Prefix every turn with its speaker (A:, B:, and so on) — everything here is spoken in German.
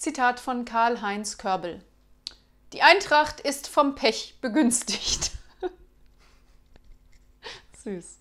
A: Zitat von Karl-Heinz Körbel. Die Eintracht ist vom Pech begünstigt. Süß.